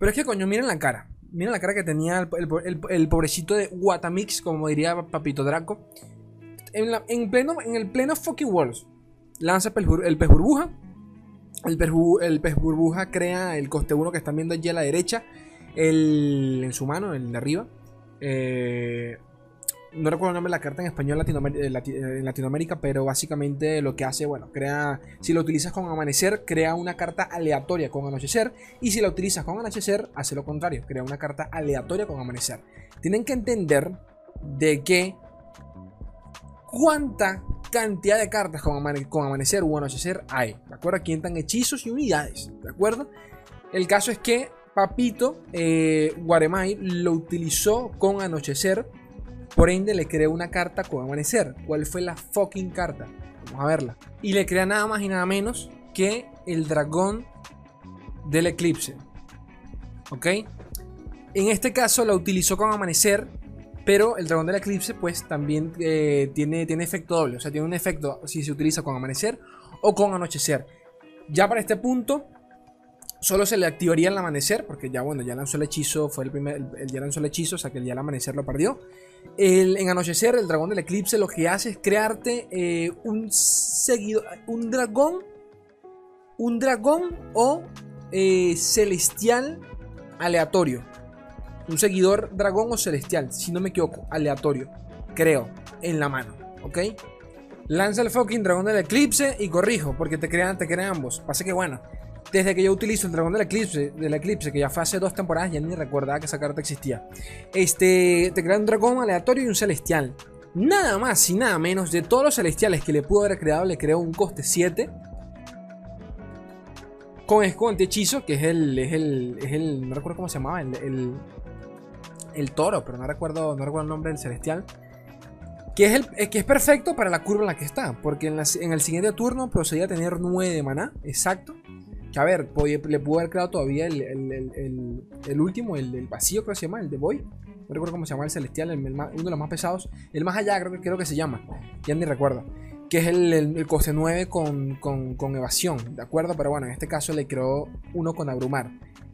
Pero es que coño, miren la cara. Miren la cara que tenía el, pobrecito de Watamix, como diría Papito Draco. En, pleno, en el pleno fucking Worlds. Lanza el pez burbuja. El pez, el pez burbuja crea el coste 1 que están viendo allí a la derecha. El, en su mano, el de arriba. Eh, no recuerdo el nombre de la carta en español eh, en Latinoamérica, pero básicamente lo que hace, bueno, crea, si lo utilizas con amanecer, crea una carta aleatoria con anochecer, y si la utilizas con anochecer, hace lo contrario, crea una carta aleatoria con amanecer. Tienen que entender de que cuánta cantidad de cartas con, amanecer o anochecer hay, ¿de acuerdo? Aquí entran hechizos y unidades, ¿de acuerdo? El caso es que Papito eh, Guaremay lo utilizó con anochecer por ende, le creó una carta con amanecer. ¿Cuál fue la fucking carta? Vamos a verla. Y le crea nada más y nada menos que el dragón del eclipse. ¿Ok? En este caso la utilizó con amanecer, pero el dragón del eclipse pues también eh, tiene, tiene efecto doble. O sea, tiene un efecto si se utiliza con amanecer o con anochecer. Ya para este punto, solo se le activaría el amanecer, porque ya bueno, ya lanzó el hechizo, fue el primer, el, ya lanzó el hechizo, o sea que el día del amanecer lo perdió. El, en Anochecer, el dragón del eclipse lo que hace es crearte eh, un seguido, un dragón, un dragón o eh, celestial aleatorio. Un seguidor dragón o celestial, si no me equivoco, aleatorio, creo, en la mano, ¿ok? Lanza el fucking dragón del eclipse y corrijo, porque te crean, te crean ambos. Pasa que bueno, desde que yo utilizo el dragón del eclipse, del eclipse, que ya fue hace dos temporadas, ya ni recordaba que esa carta existía. Este, te crea un dragón aleatorio y un celestial. Nada más y nada menos de todos los celestiales que le pudo haber creado, le creó un coste 7. Con esconde hechizo, que es el, es el, es el, no recuerdo cómo se llamaba, el, el, toro, pero no recuerdo, no recuerdo el nombre del celestial. Que es, el, que es perfecto para la curva en la que está, porque en, en el siguiente turno procedía a tener 9 de maná, exacto. Que a ver, le pudo haber creado todavía el, último, el, vacío, creo que se llama, el de Boy. No recuerdo cómo se llama el celestial, uno de los más pesados. El más allá, creo creo que se llama. Ya ni recuerdo. Que es el, coste 9 con, evasión, ¿de acuerdo? Pero bueno, en este caso le creó uno con abrumar.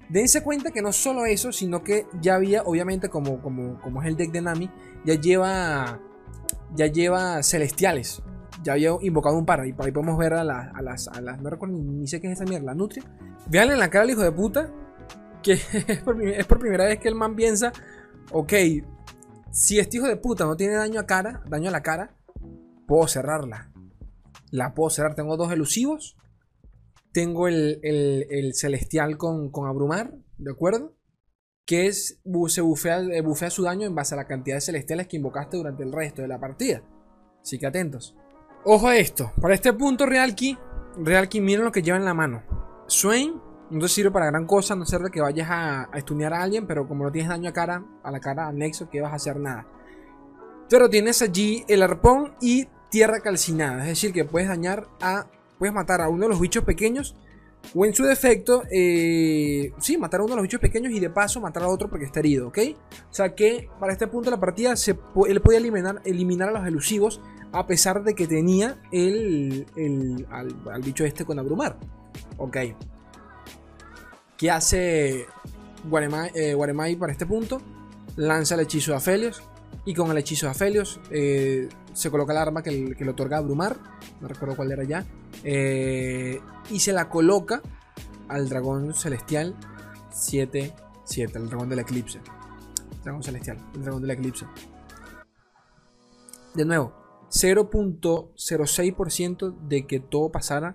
Dense cuenta que no solo eso, sino que ya había, obviamente, como, como, como es el deck de Nami, ya lleva, ya lleva celestiales ya había invocado un par. Y ahí podemos ver a, las, a las. No recuerdo ni, sé qué es esa mierda, la nutria. Veanle en la cara al hijo de puta. Que es por, primera vez que el man piensa. Ok, si este hijo de puta no tiene daño a cara, daño a la cara, puedo cerrarla. La puedo cerrar. Tengo dos elusivos. Tengo el, el, celestial con, con, abrumar, ¿de acuerdo? Que es, se bufea, bufea su daño en base a la cantidad de celestiales que invocaste durante el resto de la partida. Así que atentos. Ojo a esto. Para este punto, Realki, Realki, miren lo que lleva en la mano. Swain no te sirve para gran cosa, no sirve que vayas a, a a alguien, pero como no tienes daño a cara, a la cara, al nexo, que vas a hacer nada. Pero tienes allí el arpón y tierra calcinada, es decir, que puedes dañar a, puedes matar a uno de los bichos pequeños o en su defecto, eh, sí, matar a uno de los bichos pequeños y de paso matar a otro porque está herido, ¿ok? O sea que para este punto de la partida se, él puede eliminar, eliminar a los elusivos a pesar de que tenía el, al, bicho este con abrumar. Ok. ¿Qué hace Guaremai, eh, para este punto? Lanza el hechizo de Aphelios. Y con el hechizo de Aphelios eh, se coloca el arma que, le otorga abrumar. No recuerdo cuál era ya. Eh, y se la coloca al dragón celestial 7-7, el dragón del eclipse. Dragón celestial, el dragón del eclipse. De nuevo, 0.06% de que todo pasara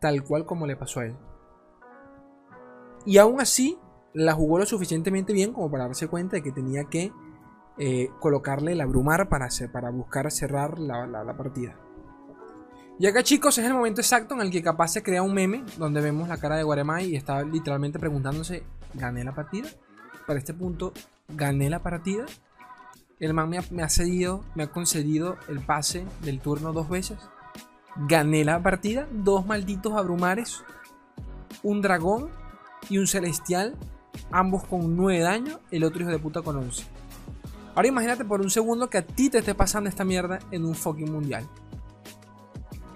tal cual como le pasó a él. Y aún así, la jugó lo suficientemente bien como para darse cuenta de que tenía que eh, colocarle el abrumar para, hacer, para buscar cerrar la, partida. Y acá chicos es el momento exacto en el que capaz se crea un meme donde vemos la cara de Guaremay y está literalmente preguntándose, ¿gané la partida? Para este punto, ¿gané la partida? El man me ha, cedido, me ha concedido el pase del turno dos veces. Gané la partida, dos malditos abrumares, un dragón y un celestial, ambos con 9 daño, el otro hijo de puta con 11. Ahora imagínate por un segundo que a ti te esté pasando esta mierda en un fucking mundial.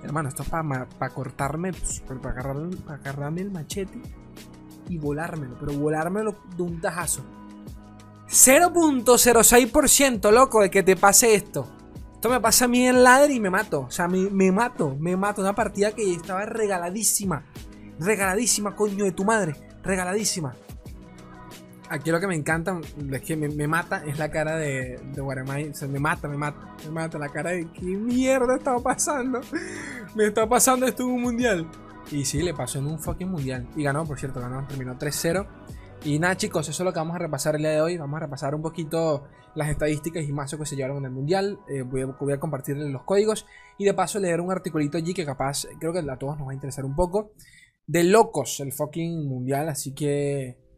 Hermano, esto es para cortarme, pues, para agarrarme el machete y volármelo, pero volármelo de un tajazo. 0.06% loco de que te pase esto. Esto me pasa a mí en ladder y me mato. O sea, me, me mato, me mato. Una partida que estaba regaladísima. Regaladísima, coño de tu madre. Regaladísima. Aquí lo que me encanta, es que me, mata, es la cara de, de Guaramay. O sea, me mata, me mata, me mata. La cara de qué mierda estaba pasando. Me está pasando esto en un mundial. Y sí, le pasó en un fucking mundial. Y ganó, por cierto, ganó. Terminó 3-0. Y nada, chicos, eso es lo que vamos a repasar el día de hoy. Vamos a repasar un poquito las estadísticas y mazos que se llevaron en el mundial. Eh, voy, a, voy, a, compartirles los códigos. Y de paso, leer un articulito allí que capaz, creo que a todos nos va a interesar un poco. De locos el fucking mundial. Así que.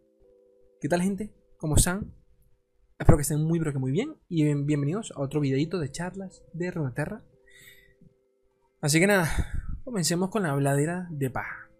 ¿Qué tal, gente? ¿Cómo están? Espero que estén muy, muy bien. Y bienvenidos a otro videito de charlas de Runeterra. Así que nada, comencemos con la habladera de paja.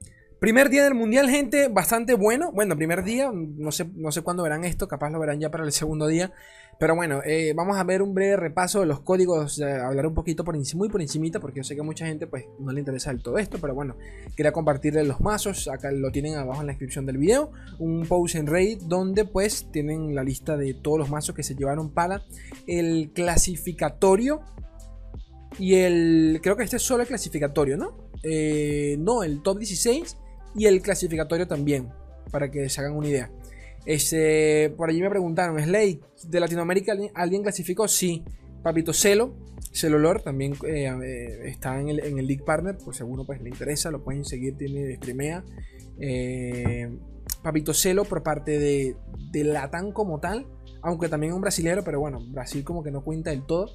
Primer día del mundial, gente, bastante bueno. Bueno, primer día, no sé, no sé cuándo verán esto, capaz lo verán ya para el segundo día. Pero bueno, eh, vamos a ver un breve repaso de los códigos, eh, hablar un poquito por muy por encimita, porque yo sé que a mucha gente pues no le interesa del todo esto, pero bueno, quería compartirles los mazos, acá lo tienen abajo en la descripción del video, un post en Raid donde pues tienen la lista de todos los mazos que se llevaron para el clasificatorio y el, creo que este es solo el clasificatorio, ¿no? Eh, no, el top 16 y el clasificatorio también, para que se hagan una idea. Este, por allí me preguntaron, Slay, ¿de Latinoamérica alguien clasificó? Sí. Papito Celo, Celolor también eh, eh, está en el, en el League Partner, por si pues, le interesa, lo pueden seguir, tiene streamea. Eh, Papito Celo por parte de, de Latam como tal, aunque también un brasilero, pero bueno, Brasil como que no cuenta del todo.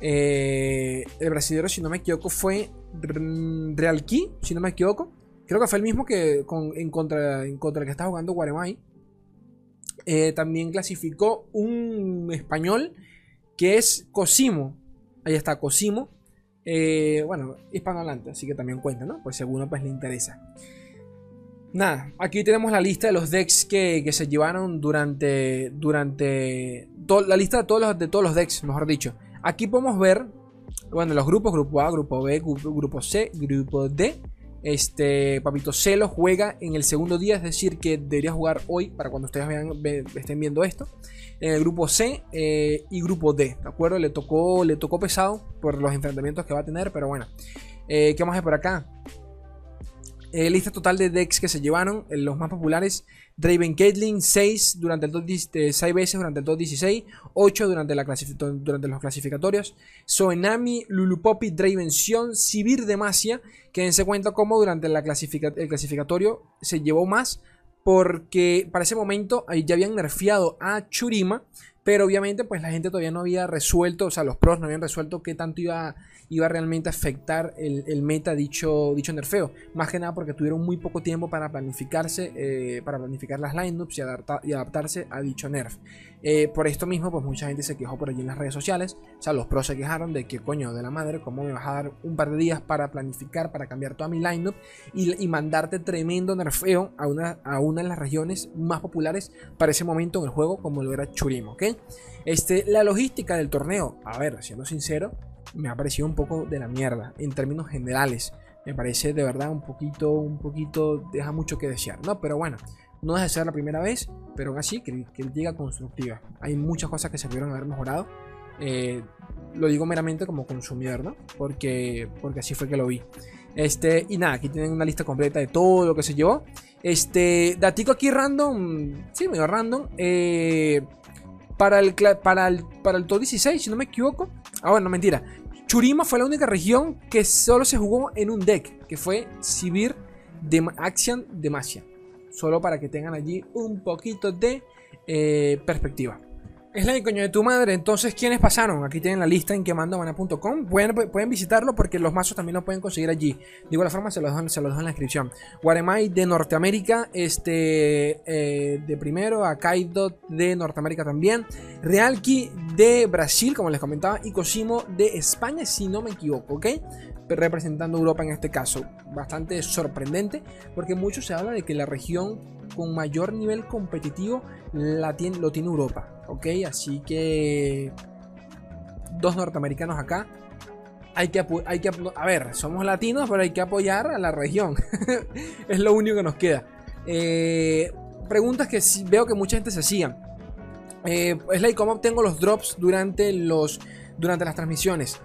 el brasilero, si no me equivoco, fue Real Key, si no me equivoco. Creo que fue el mismo que en, contra, en contra el que está jugando Guaremay. Eh, también clasificó un español que es Cosimo. Ahí está, Cosimo. Eh, bueno, hispanohablante, así que también cuenta, ¿no? Pues si alguno pues, le interesa. Nada, aquí tenemos la lista de los decks que, se llevaron durante. Durante. la lista de todos, los, de todos los decks, mejor dicho. Aquí podemos ver. Bueno, los grupos: Grupo A, Grupo B, Grupo C, Grupo D. Este, Papito Celo juega en el segundo día, es decir, que debería jugar hoy para cuando ustedes vean, estén viendo esto. En el grupo C eh, y grupo D, ¿de acuerdo? Le tocó, le tocó pesado por los enfrentamientos que va a tener, pero bueno. Eh, ¿Qué a ver por acá? Eh, lista total de decks que se llevaron, los más populares. Draven Caitlyn, 6 durante el 6 veces durante el 2.16, 8 durante, los clasificatorios. Soenami, Lulupopi, Draven Sion, Sibir Demacia, quédense cuenta cómo durante el clasificatorio se llevó más porque para ese momento ya habían nerfeado a Churima, pero obviamente pues la gente todavía no había resuelto, o sea, los pros no habían resuelto qué tanto iba iba realmente a afectar el, meta dicho, dicho nerfeo. Más que nada porque tuvieron muy poco tiempo para planificarse, eh, para planificar las lineups y, y adaptarse a dicho nerf. Eh, por esto mismo, pues mucha gente se quejó por allí en las redes sociales. O sea, los pros se quejaron de que coño de la madre, ¿cómo me vas a dar un par de días para planificar, para cambiar toda mi lineup y, y mandarte tremendo nerfeo a una, a una de las regiones más populares para ese momento en el juego, como lo era Churimo, ¿ok? Este, la logística del torneo, a ver, siendo sincero, me ha parecido un poco de la mierda en términos generales. Me parece de verdad un poquito, un poquito, deja mucho que desear, ¿no? Pero bueno, no deja de ser la primera vez, pero aún así llega constructiva. Hay muchas cosas que se pudieron haber mejorado. Eh, lo digo meramente como consumidor, ¿no? Porque, porque así fue que lo vi. Este, y nada, aquí tienen una lista completa de todo lo que se llevó. Este, datico aquí random, sí, medio random. Eh, para el, para el, para el top 16, si no me equivoco. Ah, bueno, mentira. Churima fue la única región que solo se jugó en un deck, que fue Sibir de Action Demacia. Solo para que tengan allí un poquito de eh, perspectiva. Es la de coño de tu madre. Entonces, ¿quiénes pasaron? Aquí tienen la lista en quemandobana.com. Pueden, pueden visitarlo porque los mazos también lo pueden conseguir allí. De igual forma, se los dejo, se los dejo en la descripción. Guaremay de Norteamérica, este eh, de primero. Akaido de Norteamérica también. Realki de Brasil, como les comentaba. Y Cosimo de España, si no me equivoco, ¿ok? representando Europa en este caso. Bastante sorprendente porque mucho se habla de que la región con mayor nivel competitivo la tiene, lo tiene Europa. ¿Ok? Así que dos norteamericanos acá. Hay que, hay que, a ver, somos latinos, pero hay que apoyar a la región. es lo único que nos queda. Eh, preguntas que veo que mucha gente se hacía. Eh, es like cómo obtengo los drops durante, los, durante las transmisiones.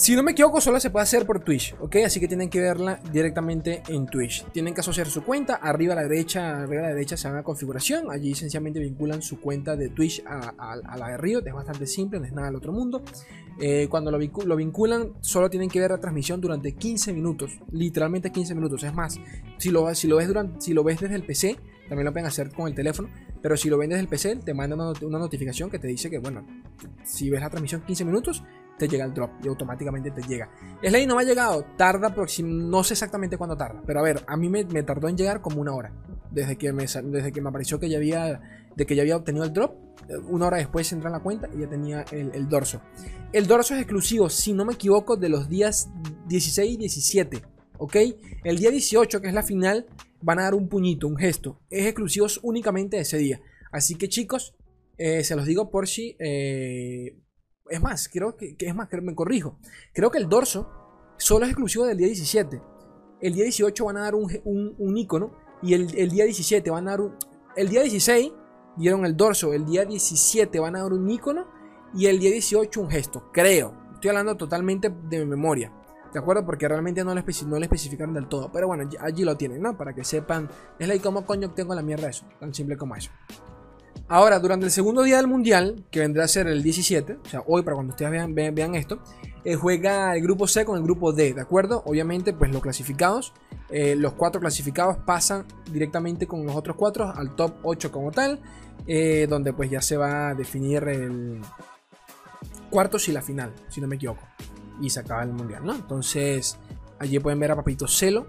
Si no me equivoco, solo se puede hacer por Twitch, ¿ok? Así que tienen que verla directamente en Twitch. Tienen que asociar su cuenta. Arriba a la derecha, arriba a la derecha se llama configuración. Allí sencillamente vinculan su cuenta de Twitch a, la de Riot. Es bastante simple, no es nada del otro mundo. Eh, cuando lo, vinculan, solo tienen que ver la transmisión durante 15 minutos. Literalmente 15 minutos. Es más, si lo, si lo, ves, durante, si lo ves desde el PC, también lo pueden hacer con el teléfono. Pero si lo ven desde el PC, te manda una, una notificación que te dice que, bueno, si ves la transmisión 15 minutos, te llega el drop y automáticamente te llega. Slay no me ha llegado, tarda, no sé exactamente cuándo tarda, pero a ver, a mí me, tardó en llegar como una hora. Desde que me, desde que me apareció que ya había, de que ya había obtenido el drop, eh, una hora después entra en la cuenta y ya tenía el, dorso. El dorso es exclusivo, si no me equivoco, de los días 16 y 17, ¿ok? El día 18, que es la final, van a dar un puñito, un gesto. Es exclusivo únicamente ese día. Así que chicos, eh, se los digo por si... Eh, es más, creo que, es más, me corrijo. Creo que el dorso solo es exclusivo del día 17. El día 18 van a dar un, un, icono. Y el, día 17 van a dar un. El día 16 dieron el dorso. El día 17 van a dar un icono. Y el día 18 un gesto. Creo. Estoy hablando totalmente de memoria. ¿De acuerdo? Porque realmente no lo, no especificaron del todo. Pero bueno, allí lo tienen, ¿no? Para que sepan. Es la y cómo coño tengo la mierda eso. Tan simple como eso. Ahora, durante el segundo día del mundial, que vendrá a ser el 17, o sea, hoy para cuando ustedes vean, esto, eh, juega el grupo C con el grupo D, ¿de acuerdo? Obviamente, pues los clasificados, eh, los cuatro clasificados pasan directamente con los otros cuatro al top 8 como tal, eh, donde pues ya se va a definir el cuartos y la final, si no me equivoco, y se acaba el mundial, ¿no? Entonces, allí pueden ver a Papito Celo,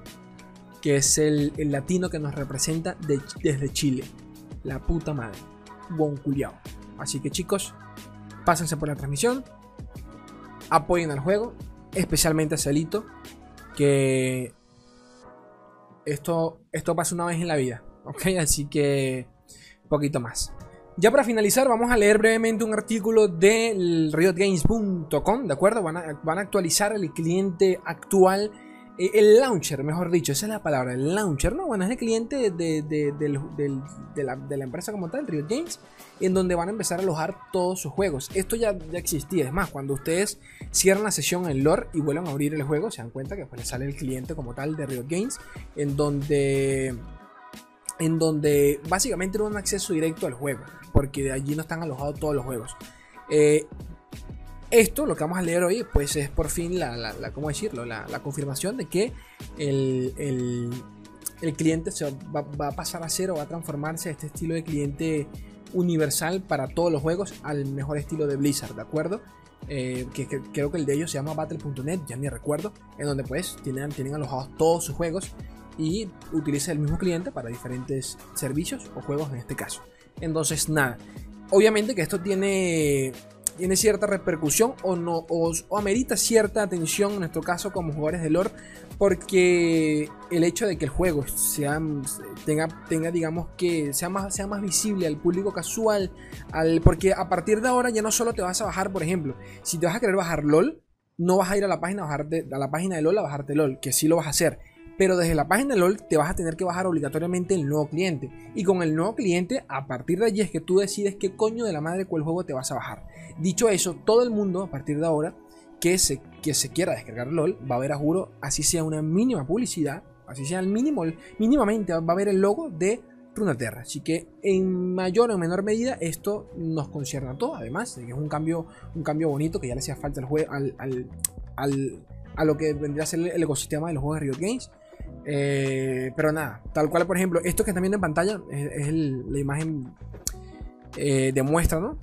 que es el, latino que nos representa desde Chile. La puta madre buen. Así que chicos, pásense por la transmisión, apoyen al juego, especialmente a Celito, que esto, esto pasa una vez en la vida, ¿ok? Así que poquito más. Ya para finalizar, vamos a leer brevemente un artículo del riotgames.com, ¿de acuerdo? Van a, van a actualizar el cliente actual el launcher, mejor dicho, esa es la palabra, el launcher, ¿no? Bueno, es el cliente de, la, empresa como tal, Riot Games, en donde van a empezar a alojar todos sus juegos. Esto ya, ya existía, es más, cuando ustedes cierran la sesión en lore y vuelven a abrir el juego, se dan cuenta que pues les sale el cliente como tal de Riot Games, en donde en donde básicamente no un acceso directo al juego, porque de allí no están alojados todos los juegos. Eh, esto, lo que vamos a leer hoy, pues es por fin la, ¿cómo decirlo? La, confirmación de que el, cliente se va, a pasar a ser o va a transformarse a este estilo de cliente universal para todos los juegos al mejor estilo de Blizzard, ¿de acuerdo? Eh, que, creo que el de ellos se llama Battle.net, ya ni recuerdo, en donde pues tienen, tienen alojados todos sus juegos y utiliza el mismo cliente para diferentes servicios o juegos en este caso. Entonces, nada, obviamente que esto tiene tiene cierta repercusión o no o, amerita cierta atención en nuestro caso como jugadores de lore porque el hecho de que el juego sea, tenga, tenga digamos que sea más, sea más visible al público casual al, porque a partir de ahora ya no solo te vas a bajar por ejemplo si te vas a querer bajar LOL no vas a ir a la página a, bajarte, a la página de LOL a bajarte LOL que sí lo vas a hacer pero desde la página de LOL te vas a tener que bajar obligatoriamente el nuevo cliente. Y con el nuevo cliente, a partir de allí es que tú decides qué coño de la madre cuál juego te vas a bajar. Dicho eso, todo el mundo a partir de ahora que se, que se quiera descargar LOL va a ver a juro, así sea una mínima publicidad, así sea el mínimo, mínimamente va a ver el logo de Runaterra. Así que en mayor o menor medida esto nos concierne a todos. Además, es un cambio, un cambio bonito que ya le hacía falta al, juego, al, a lo que vendría a ser el ecosistema de los juegos de Riot Games. Eh, pero nada, tal cual, por ejemplo, esto que están viendo en pantalla es, la imagen eh, de muestra, ¿no?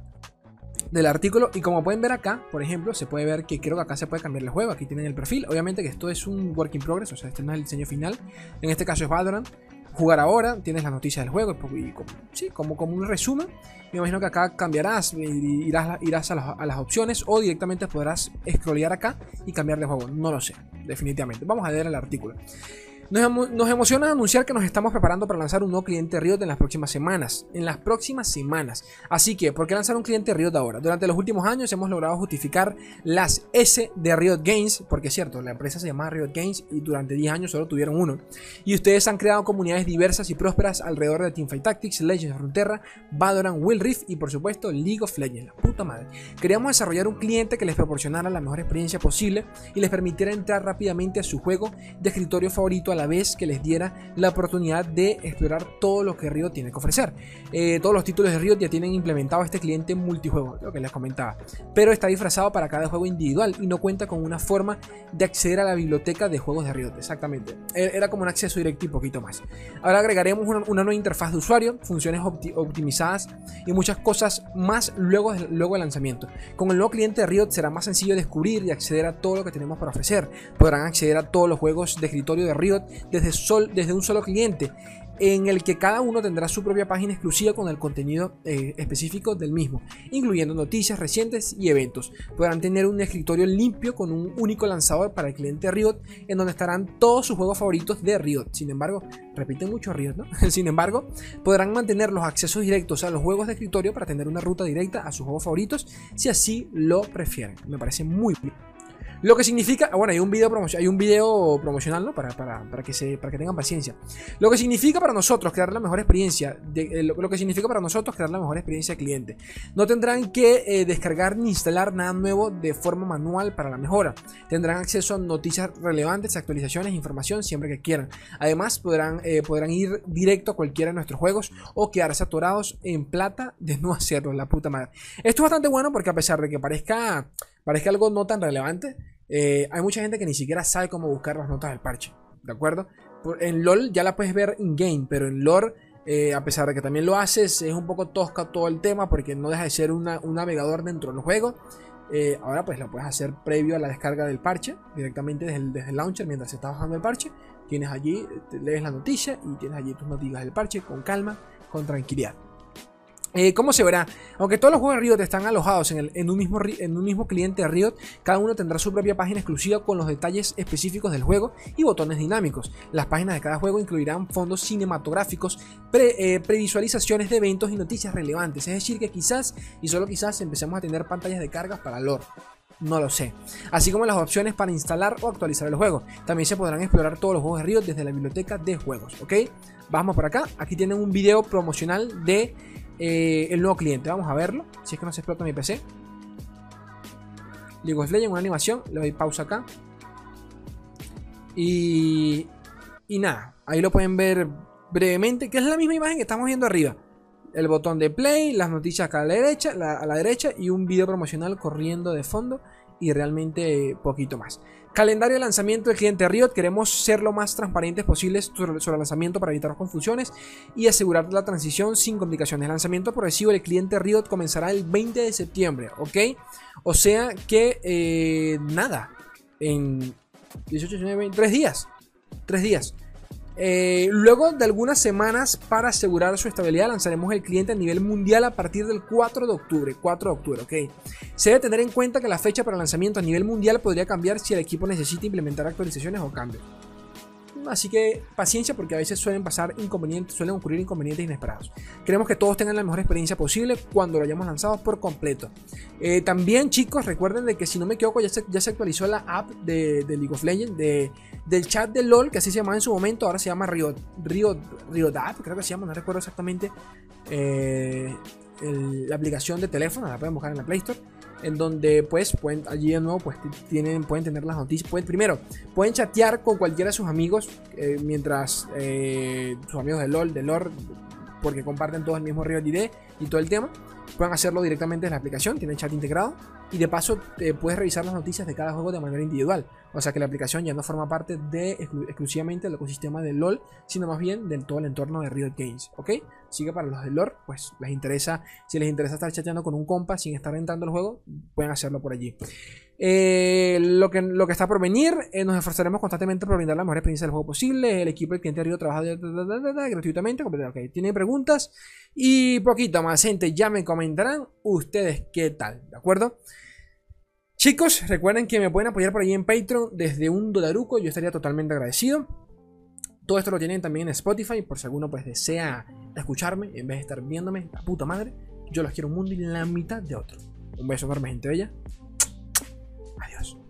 Del artículo. Y como pueden ver acá, por ejemplo, se puede ver que creo que acá se puede cambiar el juego. Aquí tienen el perfil. Obviamente que esto es un work in progress, o sea, este no es el diseño final. En este caso es Valorant. Jugar ahora, tienes la noticia del juego, y como, sí, como, como un resumen. Me imagino que acá cambiarás, irás, irás a, las, a las opciones o directamente podrás scrollear acá y cambiar de juego. No lo sé, definitivamente. Vamos a leer el artículo. Nos, emociona anunciar que nos estamos preparando para lanzar un nuevo cliente Riot en las próximas semanas. En las próximas semanas. Así que, ¿por qué lanzar un cliente Riot ahora? Durante los últimos años hemos logrado justificar las S de Riot Games, porque es cierto, la empresa se llama Riot Games y durante 10 años solo tuvieron uno. Y ustedes han creado comunidades diversas y prósperas alrededor de Teamfight Tactics, Legends of Runeterra, Valorant, Will Rift y por supuesto League of Legends. La puta madre. Queríamos desarrollar un cliente que les proporcionara la mejor experiencia posible y les permitiera entrar rápidamente a su juego de escritorio favorito la vez que les diera la oportunidad de explorar todo lo que Riot tiene que ofrecer. Eh, todos los títulos de Riot ya tienen implementado este cliente multijuego, lo que les comentaba, pero está disfrazado para cada juego individual y no cuenta con una forma de acceder a la biblioteca de juegos de Riot, exactamente. E, era como un acceso directo y poquito más. Ahora agregaremos una, nueva interfaz de usuario, funciones optimizadas y muchas cosas más luego, luego del lanzamiento. Con el nuevo cliente de Riot será más sencillo descubrir y acceder a todo lo que tenemos para ofrecer. Podrán acceder a todos los juegos de escritorio de Riot desde, un solo cliente en el que cada uno tendrá su propia página exclusiva con el contenido eh, específico del mismo, incluyendo noticias recientes y eventos. Podrán tener un escritorio limpio con un único lanzador para el cliente Riot, en donde estarán todos sus juegos favoritos de Riot. Sin embargo, repite mucho Riot, ¿no? Sin embargo, podrán mantener los accesos directos a los juegos de escritorio para tener una ruta directa a sus juegos favoritos, si así lo prefieren. Me parece muy bien. Lo que significa, bueno, hay un video, hay un video promocional, ¿no? Para, para, para, que se, para que tengan paciencia. Lo que significa para nosotros crear la mejor experiencia, de, eh, lo, que significa para nosotros crear la mejor experiencia de cliente. No tendrán que eh, descargar ni instalar nada nuevo de forma manual para la mejora. Tendrán acceso a noticias relevantes, actualizaciones, información siempre que quieran. Además, podrán, eh, podrán ir directo a cualquiera de nuestros juegos o quedarse atorados en plata de no hacerlo, la puta madre. Esto es bastante bueno porque a pesar de que parezca parezca algo no tan relevante, eh, hay mucha gente que ni siquiera sabe cómo buscar las notas del parche, ¿de acuerdo? En LOL ya la puedes ver in-game, pero en lore, eh, a pesar de que también lo haces, es un poco tosca todo el tema porque no deja de ser un navegador dentro del juego. Eh, ahora pues lo puedes hacer previo a la descarga del parche, directamente desde el, desde el launcher mientras se está bajando el parche. Tienes allí, lees la noticia y tienes allí tus noticias del parche con calma, con tranquilidad. Eh, ¿Cómo se verá? Aunque todos los juegos de Riot están alojados en, un mismo, cliente de Riot, cada uno tendrá su propia página exclusiva con los detalles específicos del juego y botones dinámicos. Las páginas de cada juego incluirán fondos cinematográficos, eh, previsualizaciones de eventos y noticias relevantes. Es decir, que quizás, y solo quizás, empecemos a tener pantallas de cargas para lore. No lo sé. Así como las opciones para instalar o actualizar el juego. También se podrán explorar todos los juegos de Riot desde la biblioteca de juegos, ¿ok? Vamos por acá. Aquí tienen un video promocional de eh, el nuevo cliente. Vamos a verlo. Si es que no se explota mi PC. League of Legends, una animación. Le doy pausa acá. Y, y nada, ahí lo pueden ver brevemente, que es la misma imagen que estamos viendo arriba. El botón de play, las noticias acá a la derecha, a la derecha y un video promocional corriendo de fondo y realmente poquito más. Calendario de lanzamiento del cliente Riot. Queremos ser lo más transparentes posibles sobre, el lanzamiento para evitar confusiones y asegurar la transición sin complicaciones. El lanzamiento progresivo del cliente Riot comenzará el 20 de septiembre, ¿ok? O sea que eh, nada, en 18, 19, 3 días. 3 días. Eh, luego de algunas semanas para asegurar su estabilidad lanzaremos el cliente a nivel mundial a partir del 4 de octubre. 4 de octubre, ok. Se debe tener en cuenta que la fecha para lanzamiento a nivel mundial podría cambiar si el equipo necesita implementar actualizaciones o cambios. Así que paciencia porque a veces suelen pasar inconvenientes, suelen ocurrir inconvenientes inesperados. Queremos que todos tengan la mejor experiencia posible cuando lo hayamos lanzado por completo. Eh, también chicos, recuerden de que si no me equivoco ya se, ya se actualizó la app de, League of Legends, de, del chat de LOL, que así se llamaba en su momento, ahora se llama Riot, Riot, Riot App, creo que se llama, no recuerdo exactamente eh, la aplicación de teléfono, la pueden buscar en la Play Store en donde pues pueden, allí de nuevo pues tienen, pueden tener las noticias, pueden, primero pueden chatear con cualquiera de sus amigos eh, mientras eh, sus amigos de LOL, de LOR, porque comparten todo el mismo Riot ID y todo el tema, pueden hacerlo directamente en la aplicación, tiene chat integrado y de paso eh, puedes revisar las noticias de cada juego de manera individual. O sea que la aplicación ya no forma parte de exclusivamente del ecosistema de LOL, sino más bien del todo el entorno de Riot Games, ¿ok? Así que para los de LOL, pues les interesa, si les interesa estar chateando con un compa sin estar entrando al juego, pueden hacerlo por allí. Eh, lo, que, lo que está por venir, eh, nos esforzaremos constantemente por brindar la mejor experiencia del juego posible. El equipo del cliente Río trabaja gratuitamente. Ok, tienen preguntas y poquito más, gente. Ya me comentarán ustedes qué tal, ¿de acuerdo? Chicos, recuerden que me pueden apoyar por ahí en Patreon desde un dolaruco. Yo estaría totalmente agradecido. Todo esto lo tienen también en Spotify, por si alguno pues desea escucharme en vez de estar viéndome, la puta madre. Yo los quiero un mundo y la mitad de otro. Un beso enorme, gente bella. Adiós.